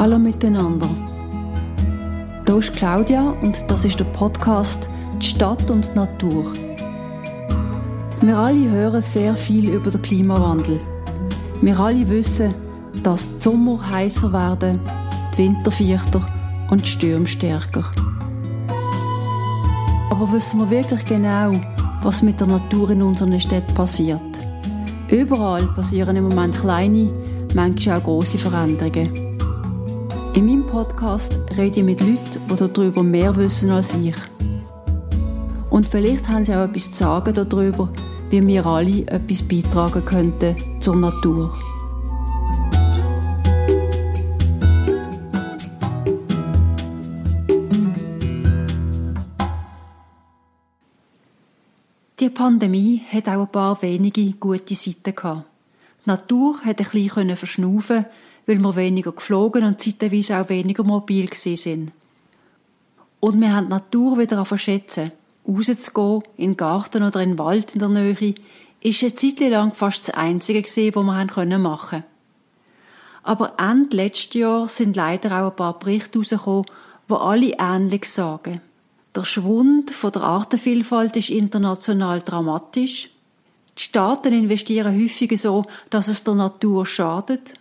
Hallo miteinander. Hier ist Claudia und das ist der Podcast Die Stadt und die Natur. Wir alle hören sehr viel über den Klimawandel. Wir alle wissen, dass die Sommer heißer werden, die Winter vierter und die Stürme stärker. Aber wissen wir wirklich genau, was mit der Natur in unseren Städten passiert? Überall passieren im Moment kleine, manchmal auch große Veränderungen. In meinem Podcast rede ich mit Leuten, die darüber mehr wissen als ich. Und vielleicht haben sie auch etwas zu sagen darüber, wie wir alle etwas beitragen könnten zur Natur. Die Pandemie hat auch ein paar wenige gute Seiten gehabt. Die Natur hat ein bisschen verschnaufen weil wir weniger geflogen und zeitweise auch weniger mobil sind. Und wir haben die Natur wieder verschätzen. Rauszugehen, in den Garten oder in den Wald in der Nähe, ist eine Zeit lang fast das Einzige gewesen, was wir machen Aber Ende letzten Jahr sind leider auch ein paar Berichte herausgekommen, die alle ähnlich sagen. Der Schwund der Artenvielfalt ist international dramatisch. Die Staaten investieren häufig so, dass es der Natur schadet.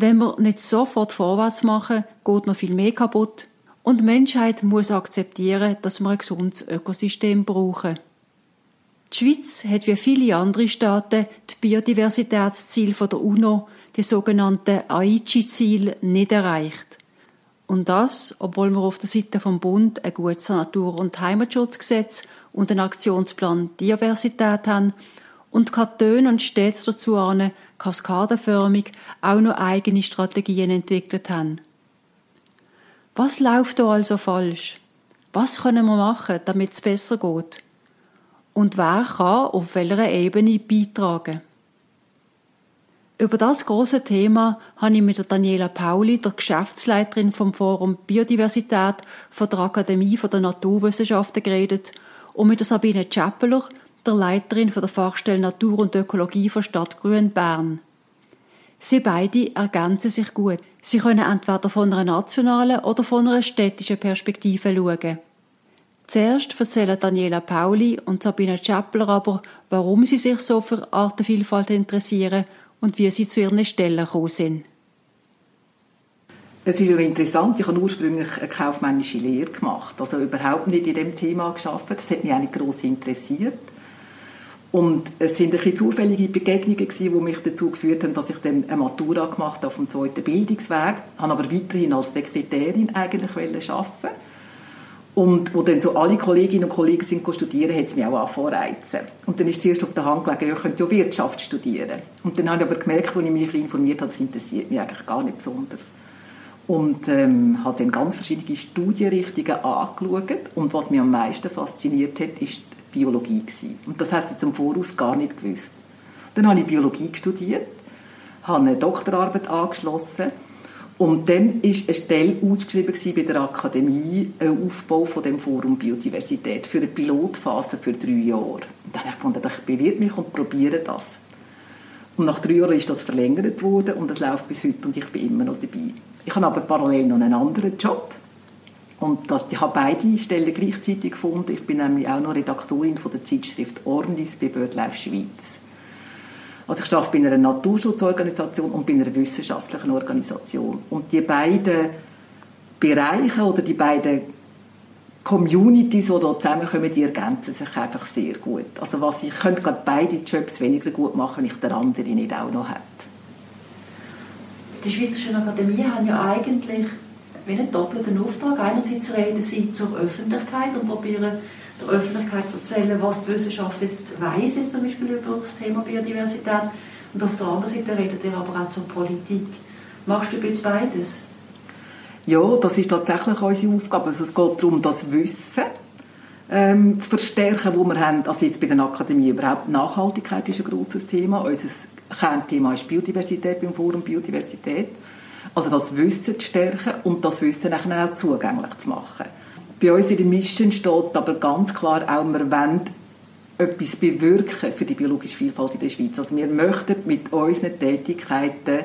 Wenn wir nicht sofort vorwärts machen, geht noch viel mehr kaputt. Und die Menschheit muss akzeptieren, dass wir ein gesundes Ökosystem brauchen. Die Schweiz hat wie viele andere Staaten die Biodiversitätsziele der UNO, die sogenannten Aichi-Ziele, nicht erreicht. Und das, obwohl wir auf der Seite vom Bund ein gutes Natur- und Heimatschutzgesetz und einen Aktionsplan Diversität haben und Kantone und Städte dazu an, kaskadenförmig auch noch eigene Strategien entwickelt haben. Was läuft da also falsch? Was können wir machen, damit es besser geht? Und wer kann auf welcher Ebene beitragen? Über das große Thema habe ich mit Daniela Pauli, der Geschäftsleiterin vom Forum Biodiversität von der Akademie der Naturwissenschaften, geredet und mit Sabine Chappeler, der Leiterin der Fachstelle Natur und Ökologie von Stadtgrün Bern. Sie beide ergänzen sich gut. Sie können entweder von einer nationalen oder von einer städtischen Perspektive schauen. Zuerst erzählen Daniela Pauli und Sabine Chappler aber, warum sie sich so für Artenvielfalt interessieren und wie sie zu ihren Stellen gekommen sind. Es ist interessant, ich habe ursprünglich eine kaufmännische Lehre gemacht, also überhaupt nicht in dem Thema geschafft. Das hat mich auch nicht gross interessiert. Und es sind ein bisschen zufällige Begegnungen gewesen, die mich dazu geführt haben, dass ich dann eine Matura gemacht habe auf dem zweiten Bildungsweg, habe aber weiterhin als Sekretärin eigentlich arbeiten und wo dann so alle Kolleginnen und Kollegen sind studieren, hat es mich auch angereizt. Und dann ist zuerst auf der Hand gelegen, ich könnte ja Wirtschaft studieren. Und dann habe ich aber gemerkt, als ich mich informiert habe, das interessiert mich eigentlich gar nicht besonders. Und ähm, habe dann ganz verschiedene Studienrichtungen angeschaut. Und was mich am meisten fasziniert hat, ist Biologie gewesen. Und das hat sie zum Voraus gar nicht gewusst. Dann habe ich Biologie studiert, habe eine Doktorarbeit angeschlossen und dann ist eine Stelle ausgeschrieben bei der Akademie, ein Aufbau von dem Forum Biodiversität für eine Pilotphase für drei Jahre. Und dann habe ich gefunden, ich bewirbe mich und probiere das. Und nach drei Jahren ist das verlängert worden und es läuft bis heute und ich bin immer noch dabei. Ich habe aber parallel noch einen anderen Job. Und ich habe beide Stellen gleichzeitig gefunden. Ich bin nämlich auch noch Redaktorin von der Zeitschrift Ornis bei BirdLife Schweiz. Also ich arbeite bei einer Naturschutzorganisation und bei einer wissenschaftlichen Organisation. Und die beiden Bereiche oder die beiden Communities, die hier zusammenkommen, die ergänzen sich einfach sehr gut. Also was ich könnte gerade beide Jobs weniger gut machen, wenn ich den anderen nicht auch noch hätte. Die Schweizerischen Akademie haben ja eigentlich wie einen doppelten Auftrag. Einerseits reden sie zur Öffentlichkeit und probieren der Öffentlichkeit zu erzählen, was die Wissenschaft jetzt weiss, jetzt zum Beispiel über das Thema Biodiversität. Und auf der anderen Seite redet ihr aber auch zur Politik. Machst du jetzt beides? Ja, das ist tatsächlich unsere Aufgabe. Also es geht darum, das Wissen ähm, zu verstärken, wo wir haben. Also jetzt bei der Akademie überhaupt Nachhaltigkeit ist ein grosses Thema. Unser Kernthema ist Biodiversität beim Forum Biodiversität. Also das Wissen zu stärken und das Wissen auch zugänglich zu machen. Bei uns in der Mission steht aber ganz klar auch, wir wollen etwas bewirken für die biologische Vielfalt in der Schweiz. Also wir möchten mit unseren Tätigkeiten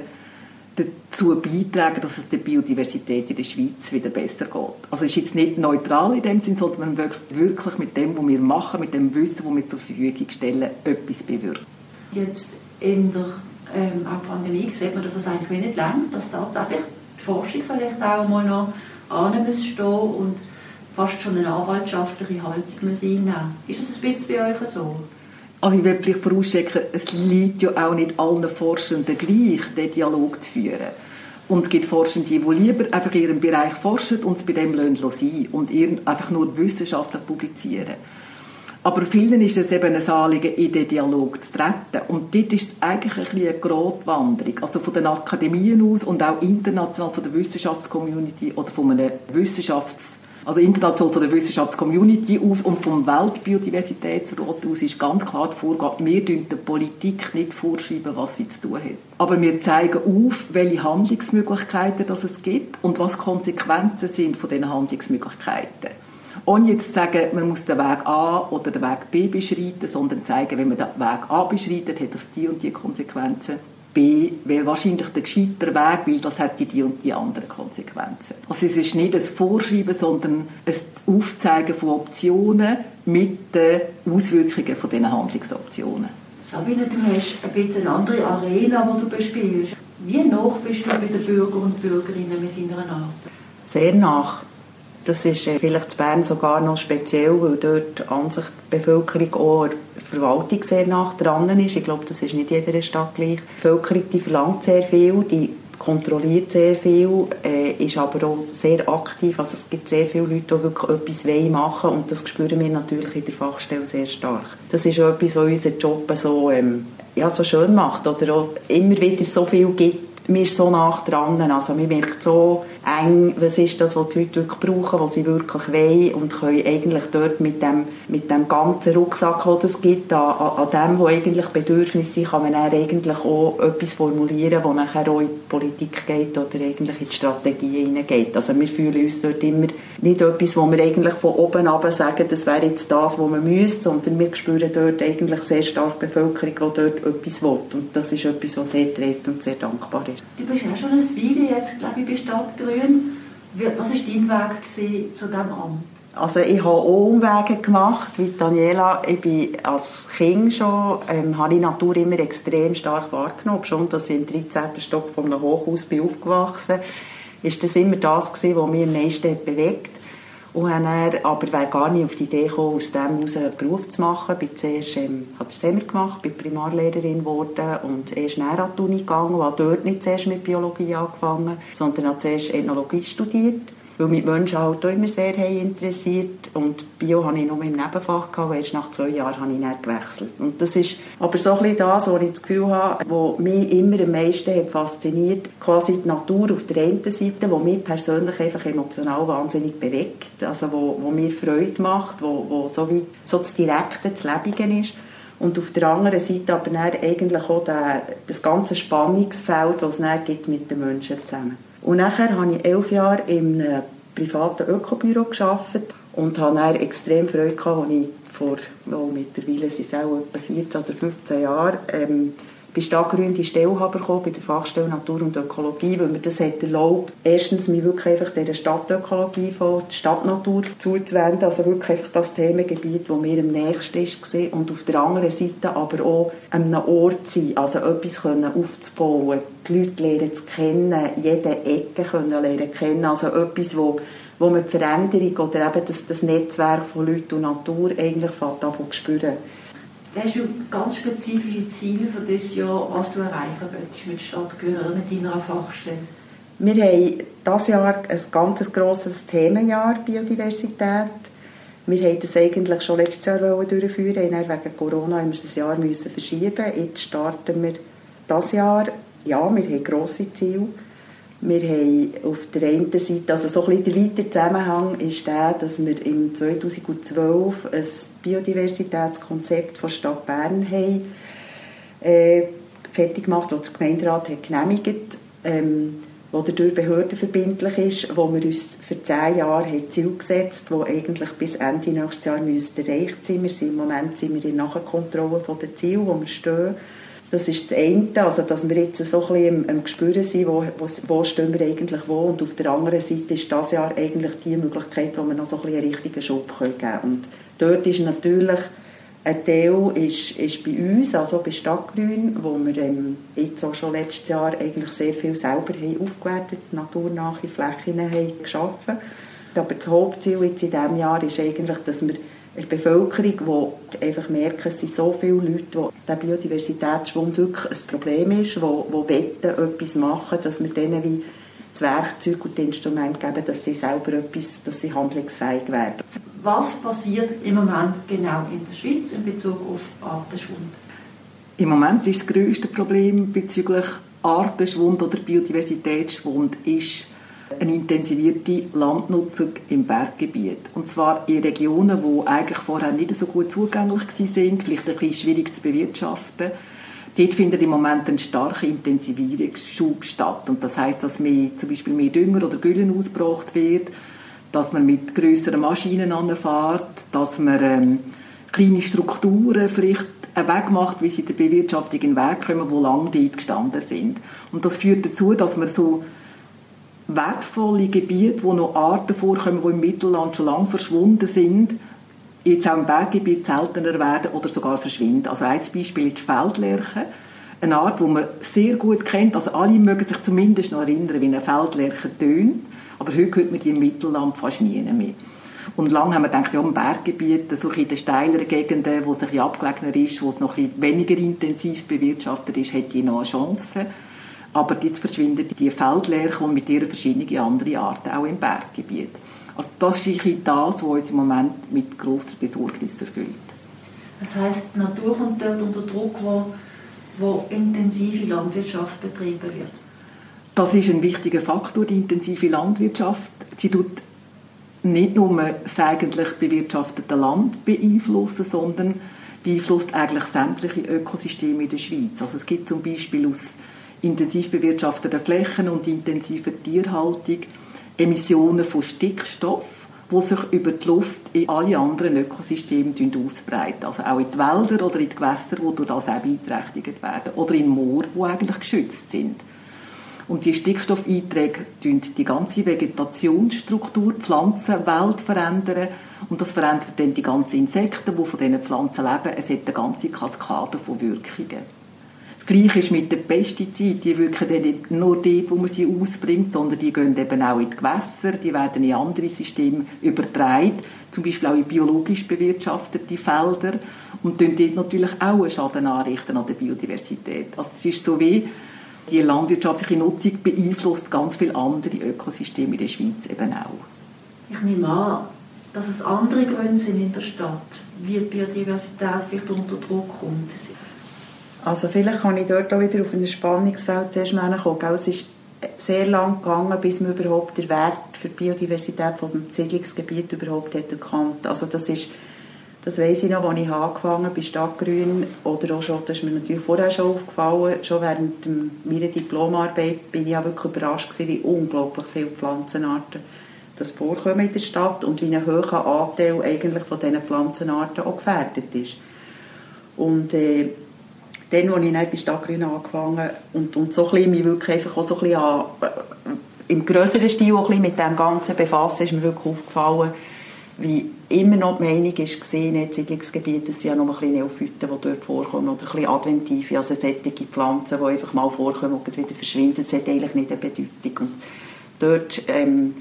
dazu beitragen, dass es der Biodiversität in der Schweiz wieder besser geht. Also es ist jetzt nicht neutral in dem Sinn, sondern man wirklich mit dem, was wir machen, mit dem Wissen, das wir zur Verfügung stellen, etwas bewirken. Jetzt in der ähm, Pandemie sieht man, dass es eigentlich nicht lang, dass tatsächlich die Forschung vielleicht auch mal noch an stehen und fast schon eine anwaltschaftliche Haltung muss einnehmen. Ist das ein bisschen bei euch so? Also ich will vielleicht vorausschicken, es liegt ja auch nicht allen Forschenden gleich, den Dialog zu führen. Und es gibt Forschende, die lieber einfach in ihrem Bereich forschen und es bei dem sein lassen und einfach nur wissenschaftlich publizieren. Aber vielen ist es eben ein Anliegen, in den Dialog zu treten. Und dort ist es eigentlich ein bisschen eine Grotwanderung. Also von den Akademien aus und auch international von der Wissenschaftscommunity oder von einem Wissenschafts- also international von der Wissenschaftscommunity aus und vom Weltbiodiversitätsrat aus ist ganz klar die Vorgabe, wir dürfen der Politik nicht vorschreiben, was sie zu tun hat. Aber wir zeigen auf, welche Handlungsmöglichkeiten das es gibt und was Konsequenzen sind von diesen Handlungsmöglichkeiten. Ohne jetzt zu sagen, man muss den Weg A oder den Weg B beschreiten, sondern zeigen, wenn man den Weg A beschreitet, hat das die und die Konsequenzen. B wäre wahrscheinlich der gescheiter Weg, weil das hat die, die und die anderen Konsequenzen. Also es ist nicht ein Vorschreiben, sondern ein Aufzeigen von Optionen mit den Auswirkungen von diesen Handlungsoptionen. Sabine, du hast ein bisschen eine andere Arena, die du bespielst. Wie nach bist du bei den Bürger und Bürgerinnen mit deiner Arbeit? Sehr nach. Das ist äh, vielleicht in Bern sogar noch speziell, weil dort an sich die Bevölkerung auch die Verwaltung sehr nah dran ist. Ich glaube, das ist nicht jeder Stadt gleich. Die Bevölkerung die verlangt sehr viel, die kontrolliert sehr viel, äh, ist aber auch sehr aktiv. Also es gibt sehr viele Leute, die wirklich etwas machen wollen und das spüren wir natürlich in der Fachstelle sehr stark. Das ist auch etwas, was unseren Job so, ähm, ja, so schön macht oder auch immer wieder so viel gibt. Man ist so nah dran, also man merkt so, eng, was ist das, was die Leute wirklich brauchen, was sie wirklich wollen und können eigentlich dort mit dem, mit dem ganzen Rucksack, den es gibt, an, an dem, wo eigentlich Bedürfnisse sind, kann man dann eigentlich auch etwas formulieren, wo nachher auch in die Politik geht oder eigentlich in die Strategie hineingeht. Also wir fühlen uns dort immer nicht etwas, wo wir eigentlich von oben ab sagen, das wäre jetzt das, was man müsste, sondern wir spüren dort eigentlich sehr stark die Bevölkerung, die dort etwas will. Und das ist etwas, was sehr trägt und sehr dankbar ist. Du bist ja schon ein Weile jetzt, glaube ich, bei Stadtgrün Grün. Was war dein Weg zu diesem Amt? Also ich habe auch Umwege gemacht, wie Daniela. Ich bin als Kind schon, ähm, habe ich Natur immer extrem stark wahrgenommen. Schon, dass ich im 13. Stock von einem Hochhaus bin aufgewachsen bin, ist das immer das gewesen, was mich am meisten bewegt und dann, aber wäre gar nicht auf die Idee gekommen, aus dem heraus einen Beruf zu machen. Ich zuerst ähm, habe ich Semmer gemacht, bin Primarlehrerin geworden und erst näher an die Uni gegangen und habe dort nicht zuerst mit Biologie angefangen, sondern habe zuerst Ethnologie studiert weil mich Menschen halt auch immer sehr haben interessiert und Bio hatte ich nur im Nebenfach gehabt, erst nach zwei Jahren habe ich dann gewechselt. Und das ist aber so ein bisschen das, was ich das Gefühl habe, was mich immer am meisten hat fasziniert, quasi die Natur auf der einen Seite, die mich persönlich einfach emotional wahnsinnig bewegt, also wo, wo mir Freude macht, wo, wo so wie so das Direkte, das Lebige ist. Und auf der anderen Seite aber dann eigentlich auch der, das ganze Spannungsfeld, das es dann gibt mit den Menschen zusammen. Und nachher habe ich elf Jahre in einem privaten Ökobüro gearbeitet und habe dann extrem Freude gehabt, als ich vor, oh, mittlerweile sind es auch etwa 14 oder 15 Jahren, ähm, bei Stadtgrün die Stelle bekommen, bei der Fachstelle Natur und Ökologie, weil mir das hat erlaubt, erstens mich wirklich einfach dieser Stadtökologie von der Stadtnatur zuzuwenden, also wirklich einfach das Themengebiet, das mir am nächsten war und auf der anderen Seite aber auch an einem Ort sein, also etwas können aufzubauen, die Leute lernen zu kennen, jede Ecke können lernen kennen, also etwas, wo wo man die Veränderung oder eben das, das Netzwerk von Leuten und Natur eigentlich zu spüren. Hast du ganz spezifische Ziele für dieses Jahr, was du erreichen willst mit Stadtgrün oder mit deiner Fachstelle? Wir haben dieses Jahr ein ganz grosses Themenjahr Biodiversität. Wir wollten das eigentlich schon letztes Jahr durchführen, wegen Corona haben wir es ein Jahr müssen verschieben. Jetzt starten wir das Jahr. Ja, wir haben grosse Ziele. Wir haben auf der einen Seite, also so ein bisschen der weitere Zusammenhang ist der, dass wir im 2012 ein Biodiversitätskonzept von Stadt Bern haben, äh, fertig gemacht, das der Gemeinderat hat genehmigt, ähm, wo durch behördenverbindlich ist, wo wir uns für zehn Jahre haben Ziel gesetzt haben, die eigentlich bis Ende nächstes Jahr erreicht sein. Sind Im Moment sind wir in Nachkontrolle von den Zielen, wo wir stehen Das ist das eine, also dass wir jetzt so ein bisschen im, Gespüren sind, wo, wo, wo stehen wir eigentlich wo. Und auf der anderen Seite ist das Jahr eigentlich die Möglichkeit, wo wir noch so ein bisschen einen richtigen Schub geben können. Und dort ist natürlich ein Teil ist, ist bei uns, also bei Stadtgrün, wo wir ähm, jetzt auch schon letztes Jahr eigentlich sehr viel selber haben aufgewertet, naturnahe Flächen haben geschaffen. Aber das Hauptziel jetzt in diesem Jahr ist eigentlich, dass wir der Bevölkerung, die einfach merken, es sind so viele Leute, wo der Biodiversitätsschwund wirklich ein Problem ist, die, die etwas machen dass wir denen wie das Werkzeug und die Instrumente geben, dass sie selber etwas, dass sie handlungsfähig werden. Was passiert im Moment genau in der Schweiz in Bezug auf Artenschwund? Im Moment ist das grösste Problem bezüglich Artenschwund oder Biodiversitätsschwund ist eine intensivierte Landnutzung im Berggebiet. Und zwar in Regionen, die eigentlich vorher nicht so gut zugänglich waren, vielleicht ein bisschen schwierig zu bewirtschaften. Dort findet im Moment ein starker Intensivierungsschub statt. Und das heißt, dass mehr, zum Beispiel mehr Dünger oder Güllen ausgebracht wird, dass man mit größeren Maschinen anfährt, dass man ähm, kleine Strukturen vielleicht einen Weg macht, wie sie der Bewirtschaftung in den Weg kommen, wo lange dort gestanden sind. Und das führt dazu, dass man so wertvolle Gebiete, wo noch Arten vorkommen, die im Mittelland schon lange verschwunden sind, jetzt auch im Berggebiet seltener werden oder sogar verschwinden. Also ein Beispiel ist die Feldlerche, eine Art, die man sehr gut kennt. Also alle mögen sich zumindest noch erinnern, wie eine Feldlerche tönt, aber heute hört man die im Mittelland fast nie mehr. Und lange haben wir gedacht, ja, im Berggebiet, so in den steileren Gegenden, wo es ein bisschen abgelegener ist, wo es noch ein bisschen weniger intensiv bewirtschaftet ist, hätte die noch eine Chance. Aber jetzt verschwinden die Feldlerche und mit ihren verschiedenen anderen Arten auch im Berggebiet. Also das ist das, was uns im Moment mit grosser Besorgnis erfüllt. Das heisst, die Natur kommt dort unter Druck, wo, wo intensive Landwirtschaft betrieben wird? Das ist ein wichtiger Faktor, die intensive Landwirtschaft. Sie tut nicht nur das eigentlich bewirtschaftete Land beeinflussen, sondern beeinflusst eigentlich sämtliche Ökosysteme in der Schweiz. Also es gibt zum Beispiel aus intensiv bewirtschafteten Flächen und intensiver Tierhaltung Emissionen von Stickstoff, die sich über die Luft in alle anderen Ökosysteme ausbreiten. Also auch in die Wälder oder in die Gewässer, die durch das auch beeinträchtigt werden. Oder in Moor, die eigentlich geschützt sind. Und die Stickstoffeinträge die ganze Vegetationsstruktur, die Pflanzenwelt verändern. Und das verändert dann die ganzen Insekten, die von diesen Pflanzen leben. Es hat eine ganze Kaskade von Wirkungen. Das Gleiche ist mit den Pestiziden. Die wirken dann nicht nur dort, wo man sie ausbringt, sondern die gehen eben auch in die Gewässer, die werden in andere Systeme übertragen, zum Beispiel auch in biologisch bewirtschaftete Felder und dort natürlich auch einen Schaden anrichten an der Biodiversität. Also es ist so wie die landwirtschaftliche Nutzung beeinflusst ganz viele andere Ökosysteme in der Schweiz eben auch. Ich nehme an, dass es andere Gründe sind in der Stadt, wie die Biodiversität vielleicht unter Druck kommt. Also vielleicht kann ich dort auch wieder auf ein Spannungsfeld zuerst kommen. Es ist sehr lang gegangen, bis man überhaupt den Wert für die Biodiversität von dem Siedlungsgebiet überhaupt hat erkannt. Also das ist, das weiss ich noch, als ich angefangen habe bei Stadtgrün oder auch schon, das ist mir natürlich vorher schon aufgefallen, schon während meiner Diplomarbeit bin ich ja wirklich überrascht gewesen, wie unglaublich viele Pflanzenarten das vorkommen in der Stadt und wie ein hoher Anteil eigentlich von diesen Pflanzenarten auch gefährdet ist. Und äh, dann, als ich dann bei Stadtgrün angefangen und, und so ein mich wirklich einfach auch so ein bisschen an, äh, im grösseren Stil ein mit dem Ganzen befassen, ist mir wirklich aufgefallen, wie immer noch die Meinung ist gesehen, in Siedlungsgebieten sind ja noch ein bisschen Neophyten, die dort vorkommen, oder ein bisschen adventive, also solche Pflanzen, die einfach mal vorkommen und wieder verschwinden, das hat eigentlich nicht eine Bedeutung. Und dort, ähm,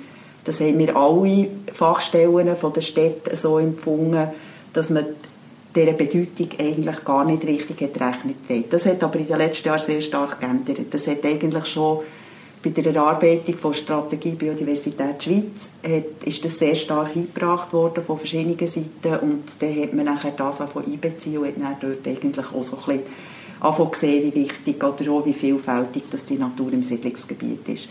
das haben wir alle Fachstellen von der Städte so empfunden, dass man dieser Bedeutung eigentlich gar nicht richtig hat Rechnung getragen. Das hat aber in den letzten Jahren sehr stark geändert. Das hat eigentlich schon bei der Erarbeitung von Strategie Biodiversität Schweiz hat, ist das sehr stark eingebracht worden von verschiedenen Seiten und dann hat man nachher das von einbeziehen und hat dann dort eigentlich auch so ein bisschen gesehen, wie wichtig oder auch wie vielfältig das die Natur im Siedlungsgebiet ist.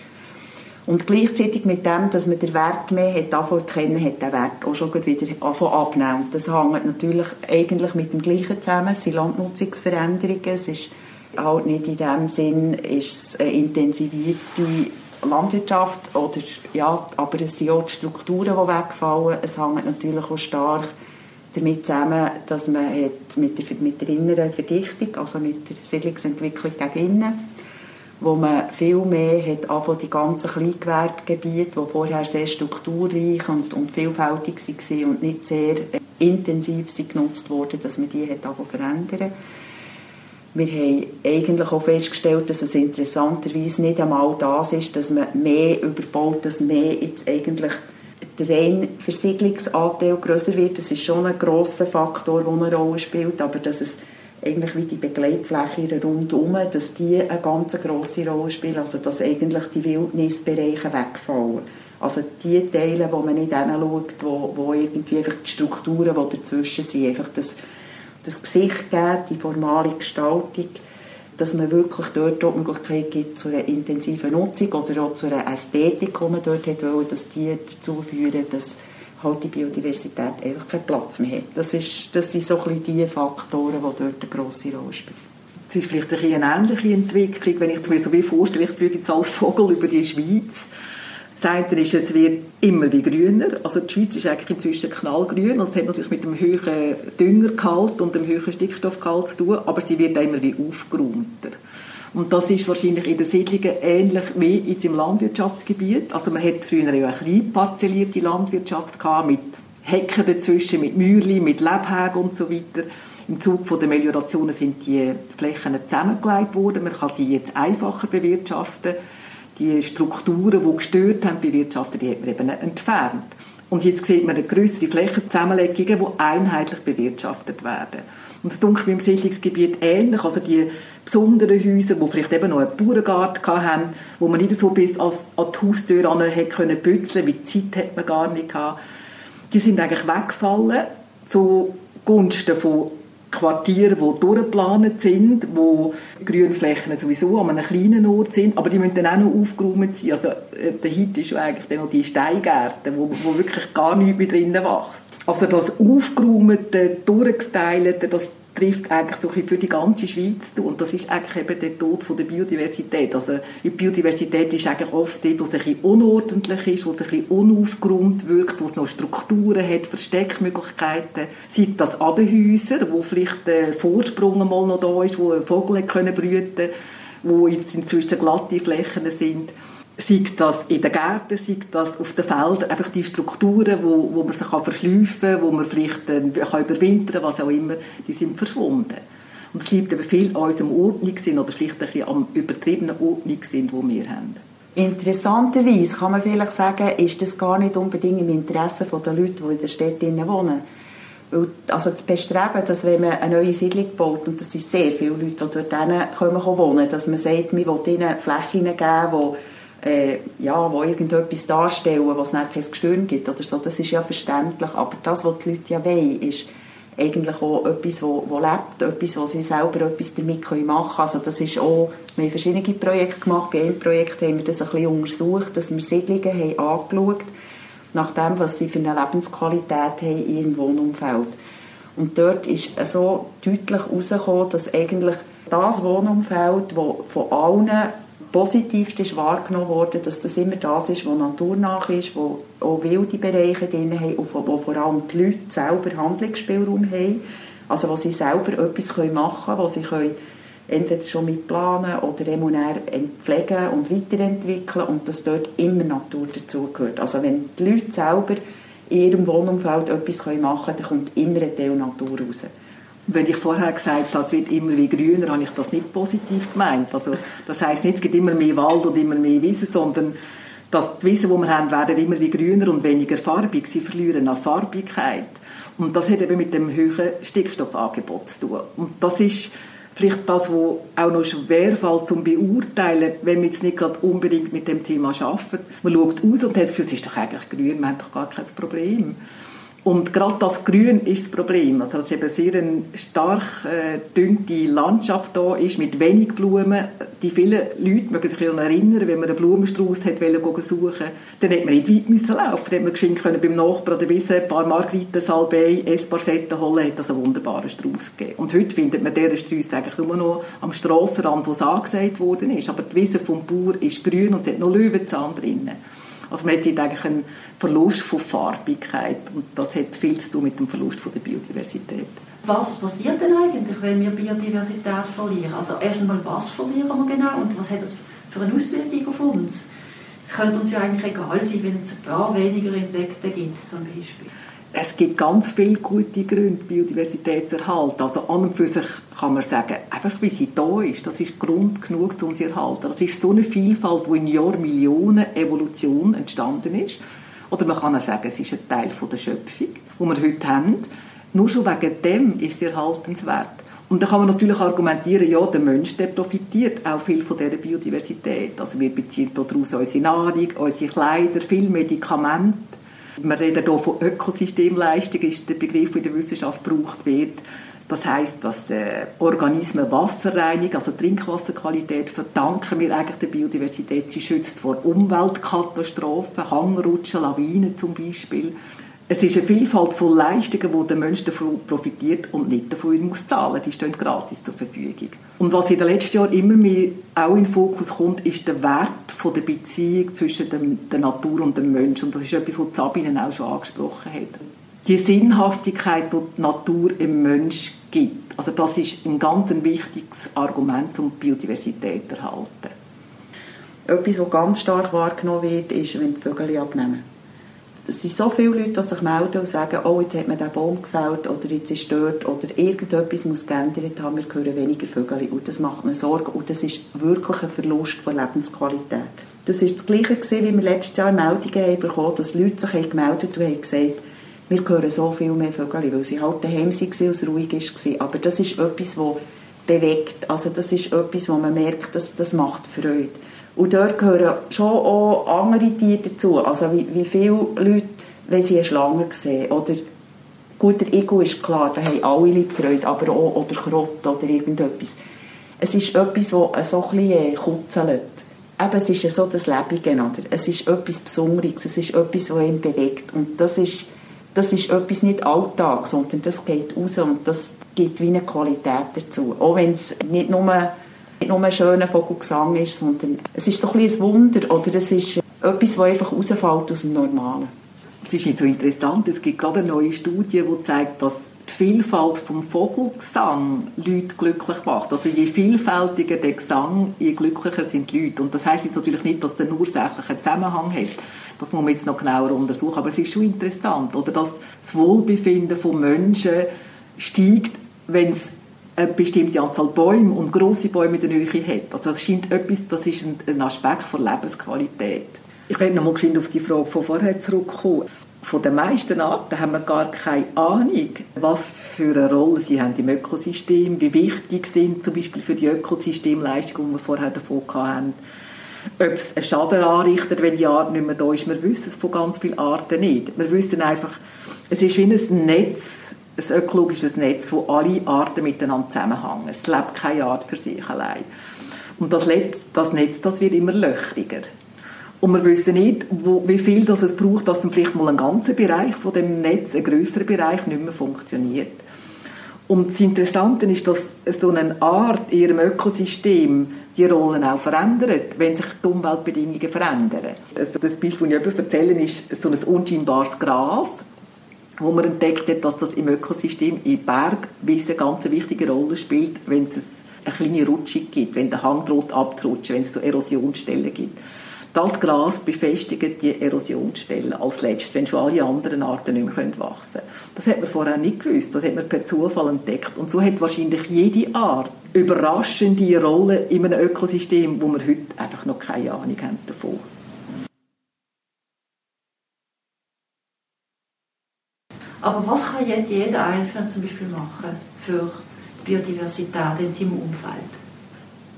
Und gleichzeitig mit dem, dass man den Wert mehr hat anfangen kennen, hat der Wert auch schon wieder abnehmen. Das hängt natürlich eigentlich mit dem Gleichen zusammen. Es sind Landnutzungsveränderungen. Es ist halt nicht in dem Sinn, ist eine intensivierte Landwirtschaft oder, ja, aber es sind auch die Strukturen, die wegfallen. Es hängt natürlich auch stark damit zusammen, dass man hat mit, der, mit der inneren Verdichtung, also mit der Siedlungsentwicklung gegen innen, wo man viel mehr hat angefangen, die ganzen Kleingewerbegebiete, die vorher sehr strukturreich und, und vielfältig waren und nicht sehr intensiv genutzt wurden, dass man die hat verändern wir haben eigentlich auch festgestellt, dass es interessanterweise nicht einmal das ist, dass man mehr überbaut, dass mehr jetzt eigentlich der rein Versiegelungsanteil größer wird. Das ist schon ein grosser Faktor, der eine Rolle spielt, aber dass es eigentlich wie die Begleitfläche rundherum, dass die eine ganz grosse Rolle spielen, also dass eigentlich die Wildnisbereiche wegfallen. Also die Teile, wo man nicht hinschaut, wo, wo irgendwie einfach die Strukturen, die dazwischen sind, einfach das, das Gesicht geben, die formale Gestaltung, dass man wirklich dort die Möglichkeit gibt zu einer intensiven Nutzung oder auch zu einer Ästhetik, die man dort hat wollen, dass die dazu führen, dass halt die Biodiversität einfach keinen Platz mehr hat. Das, ist, das sind so ein die Faktoren, die dort eine grosse Rolle spielen. Es ist vielleicht ein eine ähnliche Entwicklung, wenn ich mir so wie vorstelle, ich fliege jetzt als Vogel über die Schweiz. Das eine ist, es wird immer wie grüner. Also die Schweiz ist eigentlich inzwischen knallgrün und das hat natürlich mit dem höheren Düngergehalt und dem höheren Stickstoffgehalt zu tun, aber sie wird immer wie aufgeräumter. Und das ist wahrscheinlich in den Siedlungen ähnlich wie in im Landwirtschaftsgebiet. Also man hat früher ja eine klein parzellierte Landwirtschaft gehabt, mit Hecken dazwischen, mit Mäuerli, mit Lebhägen und so weiter. Im Zuge der Meliorationen sind die Flächen zusammengelegt worden. Man kann sie jetzt einfacher bewirtschaften. Die Strukturen, die gestört haben, bewirtschaften, die hat man eben entfernt. Und jetzt sieht man eine größere Flächenzusammenlegungen, die einheitlich bewirtschaftet werden. Und es dunkelt im Siedlungsgebiet ähnlich. Also die besonderen Häuser, die vielleicht eben noch einen Bauerngarten hatten, wo man nicht so bis an die Haustür ran können pützeln, wie die Zeit hat man gar nicht gehabt. Die sind eigentlich weggefallen zugunsten von Quartieren, die durchgeplant sind, wo Grünflächen sowieso an einem kleinen Ort sind, aber die müssen dann auch noch aufgeräumt sein. Also äh, der Hit ist eigentlich noch die Steingärten, wo, wo wirklich gar nichts mehr drinnen wächst. Also das aufgeräumte, durchgestylte, das trifft eigentlich so für die ganze Schweiz zu. Und das ist eigentlich eben der Tod von der Biodiversität. Also die Biodiversität ist eigentlich oft dort, wo es ein bisschen unordentlich ist, wo es ein bisschen unaufgeräumt wirkt, wo es noch Strukturen hat, Versteckmöglichkeiten. Sei das Häusern, wo vielleicht der Vorsprung mal noch da ist, wo ein Vogel können brüten wo jetzt inzwischen glatte Flächen sind sei das in den Gärten, sei das auf den Feldern, einfach die Strukturen, wo, wo man sich kann verschleifen kann, wo man vielleicht äh, kann überwintern was auch immer, die sind verschwunden. Und es liegt aber viel an unserem Ordnungssinn oder vielleicht ein bisschen am übertriebenen Ordnungssinn, den wir haben. Interessanterweise kann man vielleicht sagen, ist das gar nicht unbedingt im Interesse der Leute, die in der Stadt wohnen. Weil, also zu bestreben, dass wenn man eine neue Siedlung baut, und das sind sehr viele Leute, die dort wohnen können, dass man sagt, man will ihnen Flächen geben, die äh, ja, wo irgendetwas darstellen, wo es nicht kein Gestöhn gibt oder so, das ist ja verständlich. Aber das, was die Leute ja wollen, ist eigentlich auch etwas, wo, wo lebt, etwas, wo sie selber etwas damit machen können. Also das ist auch, wir haben verschiedene Projekte gemacht. Bei einem Projekt haben wir das ein bisschen untersucht, dass wir Siedlungen haben angeschaut, nach dem, was sie für eine Lebensqualität haben in ihrem Wohnumfeld. Und dort ist so deutlich herausgekommen, dass eigentlich das Wohnumfeld, das von allen positivst ist wahrgenommen worden, dass das immer das ist, was naturnah ist, wo auch wilde Bereiche drin haben und wo vor allem die Leute selber Handlungsspielraum haben, also wo sie selber etwas machen können, wo sie können entweder schon mitplanen oder emunär pflegen und weiterentwickeln und dass dort immer Natur dazugehört. Also wenn die Leute selber in ihrem Wohnumfeld etwas machen können, dann kommt immer ein Teil Natur raus. Wenn ich vorher gesagt habe, es wird immer wie grüner, habe ich das nicht positiv gemeint. Also, das heißt nicht, es gibt immer mehr Wald und immer mehr Wiese, sondern dass die Wiesen, die wir haben, werden immer wie grüner und weniger farbig. Sie verlieren an Farbigkeit. Und das hat eben mit dem höheren Stickstoffangebot zu tun. Und das ist vielleicht das, was auch noch schwerfällt zum Beurteilen, wenn man jetzt nicht gerade unbedingt mit dem Thema arbeitet. Man schaut aus und hat das Gefühl, es ist doch eigentlich grün, man hat doch gar kein Problem. Und gerade das Grün ist das Problem. Also, dass eben sehr eine stark äh, dünne Landschaft da ist, mit wenig Blumen. Die vielen Leute mögen sich erinnern, wenn man einen Blumenstrauß hat wollen suchen, dann hätte man nicht weit müssen laufen. Dann hätte man geschwind beim Nachbarn oder Wiese ein paar Margariten, Salbei, Esparsetten holen, hat das einen wunderbaren Strauß gegeben. Und heute findet man diesen Strauß eigentlich nur noch am Strassenrand, wo es angesagt worden ist. Aber die Wiese vom Bauer ist grün und es hat noch Löwenzahn drinnen. Also man hat eigentlich einen Verlust von Farbigkeit und das hat viel zu tun mit dem Verlust von der Biodiversität. Was passiert denn eigentlich, wenn wir Biodiversität verlieren? Also erst was verlieren wir genau und was hat das für eine Auswirkung auf uns? Es könnte uns ja eigentlich egal sein, wenn es gar weniger Insekten gibt, zum Beispiel. Es gibt ganz viele gute Gründe, Biodiversität zu erhalten. Also an und für sich kann man sagen, einfach wie sie da ist, das ist Grund genug, um sie zu erhalten. Das ist so eine Vielfalt, die in Jahrmillionen Evolution entstanden ist. Oder man kann auch sagen, es ist ein Teil der Schöpfung, die wir heute haben. Nur schon wegen dem ist sie erhaltenswert. Und da kann man natürlich argumentieren, ja, der Mensch der profitiert auch viel von dieser Biodiversität. Also wir beziehen daraus unsere Nahrung, unsere Kleider, viele Medikamente. Wir reden hier von Ökosystemleistung, ist der Begriff, der in der Wissenschaft gebraucht wird. Das heißt, dass äh, Organismen Wasserreinigung, also Trinkwasserqualität, verdanken wir eigentlich der Biodiversität. Sie schützt vor Umweltkatastrophen, Hangrutschen, Lawinen zum Beispiel. Es ist eine Vielfalt von Leistungen, wo der Mensch davon profitiert und nicht davon muss zahlen. Die stehen gratis zur Verfügung. Und was in den letzten Jahren immer mehr auch in den Fokus kommt, ist der Wert von der Beziehung zwischen dem, der Natur und dem Menschen. Und das ist etwas, was Sabine auch schon angesprochen hat. Die Sinnhaftigkeit, die die Natur im Mensch gibt. Also das ist ein ganz wichtiges Argument, um die Biodiversität zu erhalten. Etwas, was ganz stark wahrgenommen wird, ist, wenn die Vögel abnehmen es sind so viele Leute, die sich melden und sagen, oh, jetzt hat man diesen Baum gefällt oder jetzt ist dort oder irgendetwas muss geändert haben, wir hören weniger Vögel und das macht mir Sorgen und das ist wirklich ein Verlust von Lebensqualität. Das ist das Gleiche gewesen, wie wir letztes Jahr Meldungen haben bekommen, dass Leute sich gemeldet und haben gesagt, wir hören so viel mehr Vögel, weil sie halt daheim waren und es ruhig war. Aber das ist etwas, das bewegt. Also das ist etwas, wo man merkt, dass das macht Freude. Und dort gehören schon auch andere Tiere dazu. Also wie, wie viele Leute, wenn sie eine Schlange sehen, oder gut, der Ego ist klar, da haben alle Leute Freude, aber auch oder Krott oder irgendetwas. Es ist etwas, das so ein äh, kutzelt. Eben, es ist so das Lebige, oder? Es ist etwas Besonderes, es ist etwas, das ihn bewegt. Und das ist, das ist etwas nicht Alltag, sondern das geht raus und das gibt wie eine Qualität dazu. Auch wenn es nicht nur nicht nur ein schöner Vogelgesang ist, sondern es ist so ein, ein Wunder oder es ist etwas, das einfach rausfällt aus dem Normalen. Es ist nicht so interessant, es gibt gerade eine neue Studie, die zeigt, dass die Vielfalt vom Vogelgesang Leute glücklich macht. Also je vielfältiger der Gesang, je glücklicher sind die Leute. Und das heißt jetzt natürlich nicht, dass der nur ursächlichen Zusammenhang hat. Das muss man jetzt noch genauer untersuchen. Aber es ist schon interessant, oder dass das Wohlbefinden von Menschen steigt, wenn es eine bestimmte Anzahl Bäume und große Bäume in der Nähe hat. Also das scheint etwas, das ist ein, Aspekt von Lebensqualität. Ich werde noch mal auf die Frage von vorher zurückkommen. Von den meisten Arten haben wir gar keine Ahnung, was für eine Rolle sie haben im Ökosystem, wie wichtig sind zum Beispiel für die Ökosystemleistungen, die wir vorher davon hatten, ob es einen Schaden anrichtet, wenn die Art nicht mehr da ist. Wir wissen es von ganz vielen Arten nicht. Wir wissen einfach, es ist wie ein Netz ein ökologisches Netz, wo alle Arten miteinander zusammenhängen. Es lebt keine Art für sich allein. Und das, Netz, das Netz das wird immer löchriger. Und wir wissen nicht, wo, wie viel das es braucht, dass dann vielleicht mal ein ganzer Bereich von dem Netz, ein größerer Bereich, nicht mehr funktioniert. Und das Interessante ist, dass so eine Art in ihrem Ökosystem die Rollen auch verändert, wenn sich die Umweltbedingungen verändern. Also das Beispiel, das ich eben erzähle, ist so ein unscheinbares Gras, wo man entdeckt hat, dass das im Ökosystem in Bergwissen ganz wichtige Rolle spielt, wenn es eine kleine Rutschung gibt, wenn der Hang droht abzurutschen, wenn es so Erosionsstellen gibt. Das Gras befestigt die Erosionsstellen als letztes, wenn schon alle anderen Arten nicht mehr wachsen können. Das hat man vorher nicht gewusst, das hat man per Zufall entdeckt. Und so hat wahrscheinlich jede Art überraschende Rolle in einem Ökosystem, wo wir heute einfach noch keine Ahnung haben davon. Aber was kann jetzt jeder Einzelne zum Beispiel machen für Biodiversität in seinem Umfeld?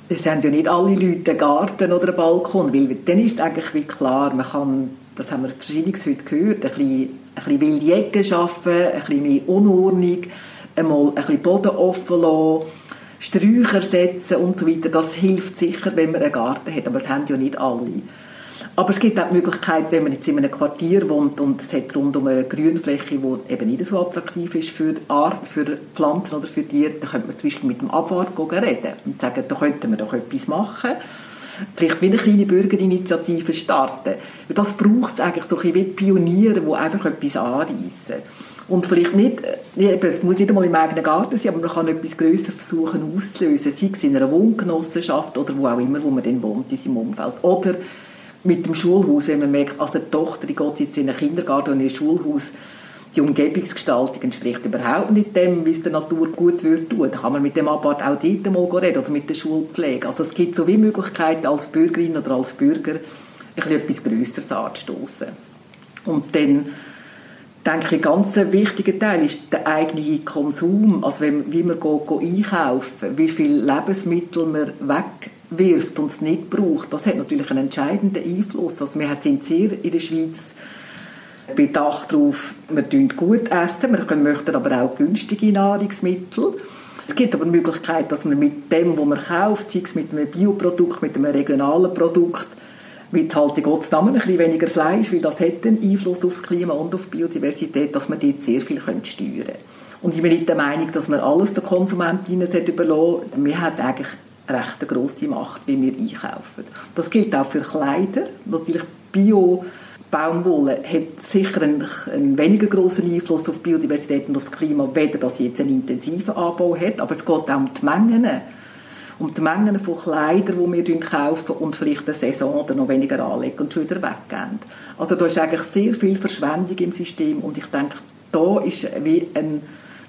Es haben ja nicht alle Leute einen Garten oder einen Balkon, weil dann ist es eigentlich wie klar, man kann, das haben wir verschiedenes heute gehört, ein bisschen, ein bisschen wilde Ecken schaffen, ein bisschen mehr Unordnung, einmal ein bisschen Boden offen lassen, Sträucher setzen und so weiter. Das hilft sicher, wenn man einen Garten hat, aber das haben ja nicht alle. Aber es gibt auch die Möglichkeit, wenn man jetzt in einem Quartier wohnt und es hat rundum eine Grünfläche, die eben nicht so attraktiv ist für, Art, für Pflanzen oder für Tiere, dann könnte man zum Beispiel mit dem Abwart reden und sagen, da könnten wir doch etwas machen. vielleicht wie eine kleine Bürgerinitiative starten. Das braucht es eigentlich so ein wie Pioniere, die einfach etwas anreissen. Und vielleicht nicht, es muss nicht einmal im eigenen Garten sein, aber man kann etwas grösser versuchen auszulösen, sei es in einer Wohngenossenschaft oder wo auch immer, wo man dann wohnt in seinem Umfeld. Oder mit dem Schulhaus, wenn man merkt, als eine Tochter die geht jetzt in einen Kindergarten und in ein Schulhaus, die Umgebungsgestaltung entspricht überhaupt nicht dem, wie es der Natur gut wird tun. Da kann man mit dem Abart auch dort mal reden oder mit der Schulpflege. Also es gibt so wie Möglichkeiten als Bürgerin oder als Bürger etwas Größeres anzustoßen. Und dann denke ich, ein ganz wichtiger Teil ist der eigene Konsum. Also wenn, wie man go, go einkaufen, wie viele Lebensmittel man wegwirft und es nicht braucht, das hat natürlich einen entscheidenden Einfluss. Also wir sind sehr in der Schweiz bedacht darauf, wir tun gut essen, wir möchten aber auch günstige Nahrungsmittel. Es gibt aber die Möglichkeit, dass man mit dem, was man kauft, sei es mit einem Bioprodukt, mit einem regionalen Produkt, mit halt in Gottes Namen ein bisschen weniger Fleisch, weil das hat einen Einfluss aufs Klima und auf die Biodiversität, dass man dort sehr viel steuern können. Und ich bin nicht der Meinung, dass man alles den Konsumentinnen überlassen sollte. Wir haben eigentlich recht eine grosse Macht, wie wir einkaufen. Das gilt auch für Kleider. Natürlich Bio Baumwolle hat sicher einen, einen, weniger großen Einfluss auf Biodiversität und auf das Klima, weder dass sie jetzt einen intensiven Anbau hat, aber es geht auch um die Mengen. Um die Mengen von Kleidern, die wir kaufen und vielleicht eine Saison oder noch weniger anlegen und schon wieder weggeben. Also da ist eigentlich sehr viel Verschwendung im System und ich denke, da ist wie ein